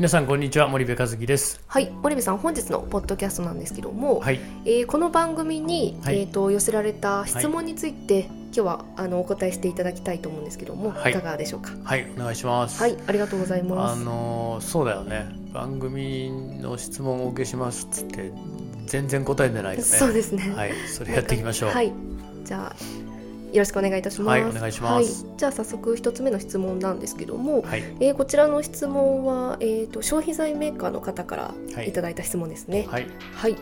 皆さんこんにちは森部和樹です。はい森部さん本日のポッドキャストなんですけども、はい。えーこの番組に、はい。えー、と寄せられた質問について、今日はあのお答えしていただきたいと思うんですけども、はい。い、かがでしょうか？はいお願いします。はいありがとうございまあすのーそうだよね。番組の質問をお受けしますっつって全然答えてないよね。そうですね。はいそれやっていきましょう。はい。じゃあよろしくお願いいたします。はいお願いします。はいじゃあ早速一つ目の質問なんですけども、はい。えーこちらの質問は、えー、と消費財メーカーの方からはい。いただいた質問ですね。はい。はい、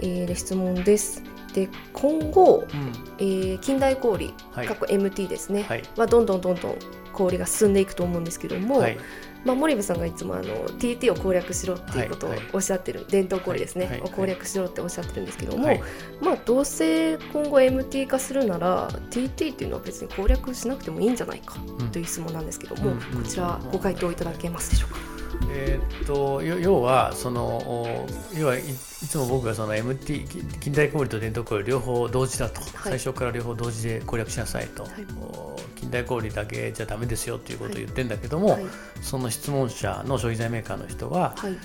えーで質問です。で今後、うん。えー近代小売、はい。過去 MT ですね、はい。はどんどんどんどん小売が進んでいくと思うんですけども、はいまあ、森部さんがいつもあの TT を攻略しろっていうことをはいはい。おっしゃってる、伝統小売ですね、はいはいを攻略しろっておっしゃってるんですけども、はい。まあどうせ今後 MT 化するなら TT っていうのは別に攻略しなくてもいいんじゃないかうんという質問なんですけども、うん。こちらご回答いただけますでしょうか？えーっとよ要はそのお要はいいつも僕がその MT き近代小売と伝統小売両方同時だと、最初から両方同時で攻略しなさいと、はい。お近代小売だけじゃダメですよっていうことを言ってんだけども、はい。その質問者の消費財メーカーの人は、はい。い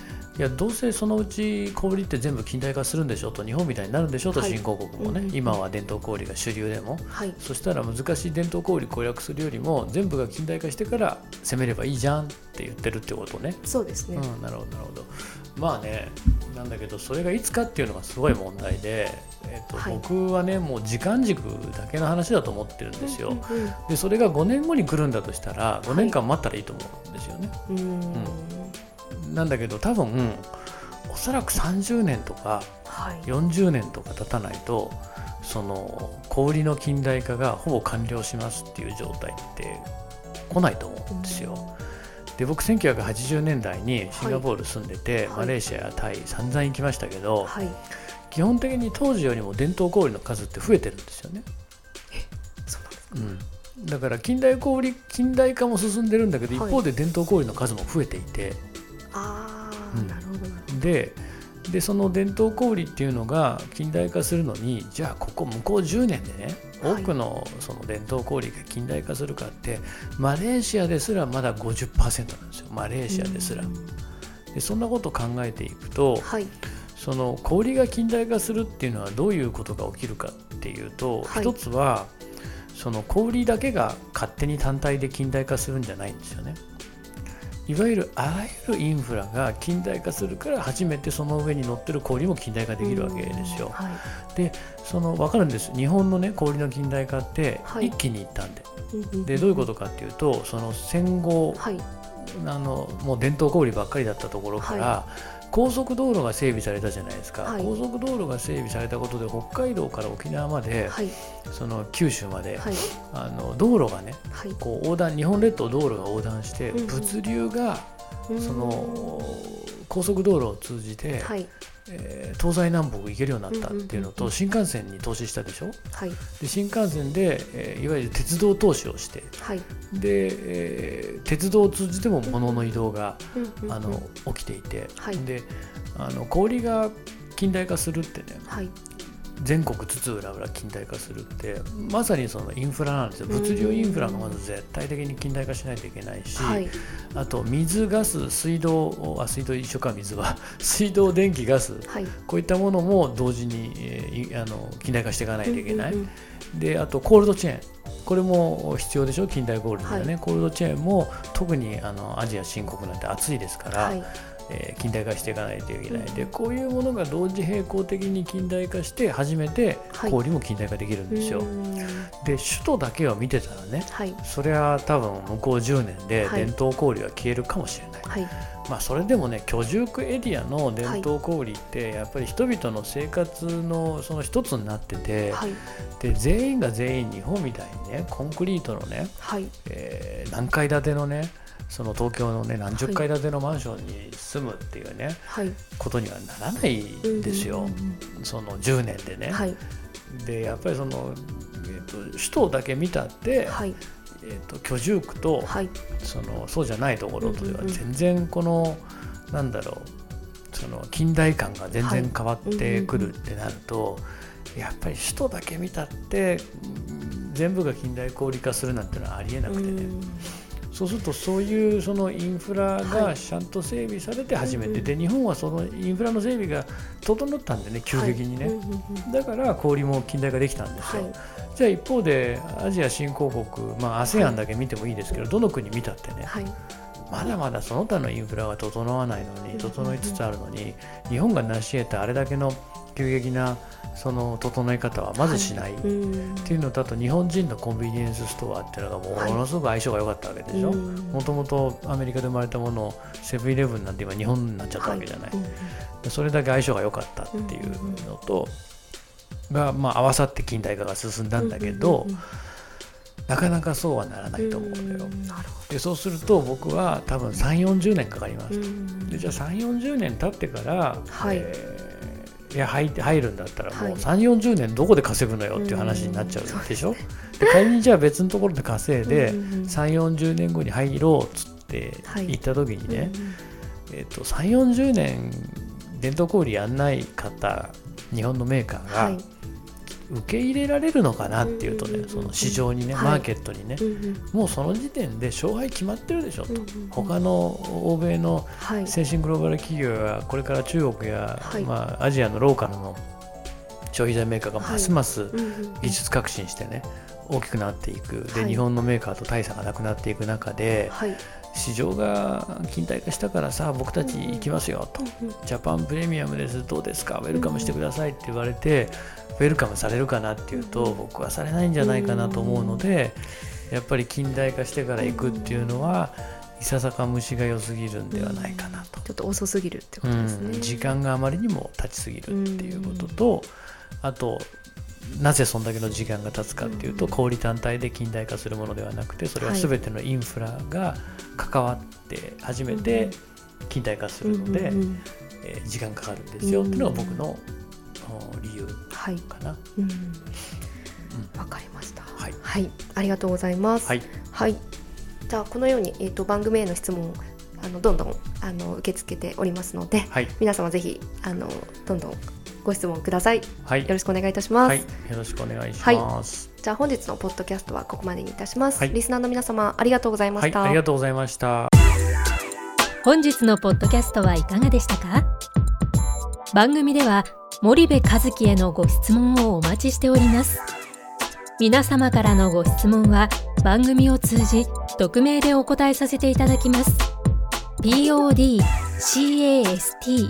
やどうせそのうち小売って全部近代化するんでしょと日本みたいになるんでしょとはい。新興国もね、うんうん今は伝統小売が主流でも。はい。そしたら難しい伝統小売攻略するよりも全部が近代化してから攻めればいいじゃん。って言ってるってことね。そうですね、うん、なるほどなるほど。まあねなんだけどそれがいつかっていうのがすごい問題で、えっとはい。僕はねもう時間軸だけの話だと思ってるんですよ。うんうんでそれが5年後に来るんだとしたら5年間待ったらいいと思うんですよね。うん。うん。なんだけど多分おそらく30年とかはい。40年とか経たないとその小売りの近代化がほぼ完了しますっていう状態って来ないと思うんですよ。で僕1980年代にシンガポール住んでて、はい。マレーシアやタイ散々行きましたけど、はい。基本的に当時よりも伝統小売の数って増えてるんですよね。そうなんだから近代小売近代化も進んでるんだけど、はい。一方で伝統小売の数も増えていて。ああ、うん。なるほど。ででその伝統小売っていうのが近代化するのにじゃあここ向こう10年でねはい。多くのその伝統小売が近代化するかってマレーシアですらまだ50%なんですよ。マレーシアですら。うん。でそんなことを考えていくとはい。その小売が近代化するっていうのはどういうことが起きるかっていうと、はい。一つはその小売だけが勝手に単体で近代化するんじゃないんですよね。いわゆるあらゆるインフラが近代化するから初めてその上に乗ってる小売も近代化できるわけですよ。はい。その分かるんです。日本のね小売の近代化ってはい。一気にいったんで、うんうんでどういうことかっていうとその戦後はい。あのもう伝統小売ばっかりだったところから、高速道路が整備されたじゃないですか、はい。高速道路が整備されたことで北海道から沖縄まで、はい。その九州まで、はい。あの道路がねはい。こう横断日本列島道路が横断して、物流がうんその高速道路を通じて、はい。えー東西南北行けるようになったっていうのと、新幹線に投資したでしょ？はい。で新幹線で、えーいわゆる鉄道投資をしてはい。で、えー鉄道を通じても物の移動が、あの起きていて、はい。であの小売が近代化するってねはい全国津々浦々近代化するってまさにそのインフラなんですよ。物流インフラがまず絶対的に近代化しないといけないし、はい。あと水ガス水道あ水道一緒か水は。水道電気ガスはい。こういったものも同時に、えーいあの近代化していかないといけない、うんうんであとコールドチェーン。これも必要でしょ？近代ゴールドでね、はコールドチェーンも特にあのアジア新国なんて暑いですから、はいえー近代化していかないといけない、うん。でこういうものが同時並行的に近代化して初めてはい。小売も近代化できるんですよ、うん。で首都だけを見てたらねはい。それは多分向こう10年ではい。伝統小売は消えるかもしれない、はい。まあそれでもね居住区エリアの伝統小売ってやっぱり人々の生活のその一つになってて、はい。で全員が全員日本みたいにねコンクリートのね、はい。えー何階建てのねその東京のね何十階建てのマンションに住むっていうね、はい。ことにはならないですよ、その10年でね。はい。でやっぱりそのえー、と首都だけ見たって、はい。えー、と居住区と、はい。そのそうじゃないところとでは全然この、なんだろうその近代感が全然変わってくるってなると、やっぱり首都だけ見たってうん全部が近代小売化するなんてのはありえなくてね、うんそうするとそういうそのインフラはがい。ちゃんと整備されて初めて、うんうん。で日本はそのインフラの整備が整ったんでね急激にね、はいだから小売も近代化できたんですよ、はい。じゃあ一方でアジア新興国、まあ、ASEAN だけ見てもいいですけど、どの国見たってね。はい。まだまだその他のインフラが整わないのうんに整いつつあるのに日本が成し得たあれだけの急激なその整え方はまずしない、っうん。ていうのとあと日本人のコンビニエンスストアっていうのがものすごく相性が良かったわけでしょ、うん。もともとアメリカで生まれたものをセブンイレブンなんて今日本になっちゃったわけじゃない、うんうんそれだけ相性が良かったっていうのと、が、まあ、合わさって近代化が進んだんだけど、なかなかそうはならないと思うんだよ。うん。なるほでそうすると僕は多分3 4 0年かかります。でじゃあ3 4 0年経ってから、はい。えーいや入って入るんだったらもうはい3 4 0年どこで稼ぐのよっていう話になっちゃうでしょ、で仮にじゃあ別のところで稼いでうんうんうん3 4 0年後に入ろうっつってはい行った時にね、うんえっと3 4 0年伝統小売やんない方日本のメーカーが、はい受け入れられるのかなっていうとね、その市場にね、はい。マーケットにね、もうその時点で勝敗決まってるでしょと、他の欧米のはい。先進グローバル企業やこれから中国や、はい。まあ、アジアのローカルの消費財メーカーがますます技術革新してね大きくなっていく。で、はい。日本のメーカーと大差がなくなっていく中ではい市場が近代化したからさあ僕たち行きますよと、うんうん。ジャパンプレミアムですどうですか？ウェルカムしてくださいって言われて、ウェルカムされるかなっていうと、うん僕はされないんじゃないかなと思うので、やっぱり近代化してから行くっていうのは、いささか虫が良すぎるんではないかなと、ちょっと遅すぎるってこうんとですね。時間があまりにも経ちすぎるっていうことと、あとなぜそんだけの時間が経つかっていうと、うん。小売単体で近代化するものではなくてそれははい。全てのインフラが関わって初めて近代化するので、えー時間かかるんですよ。っていうのが僕の、お理由はい。かな。うん。わかりました。はい。はい、ありがとうございます。はい、はい。じゃあこのようにえっ、と番組への質問をあのどんどんあの受け付けておりますので、はい、皆様ぜひあのどんどんご質問ください。よはい、ろしくお願いいたします。はい、よろしくお願いします。じゃあ本日のポッドキャストはここまでにいたします。はいリスナーの皆様ありがとうございまはい、した。ありがとうございました。本日のポッドキャストはいかがでしたか？番組では森部和樹へのご質問をお待ちしております皆様からのご質問は番組を通じ匿名でお答えさせていただきます podcast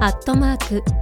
アットマーク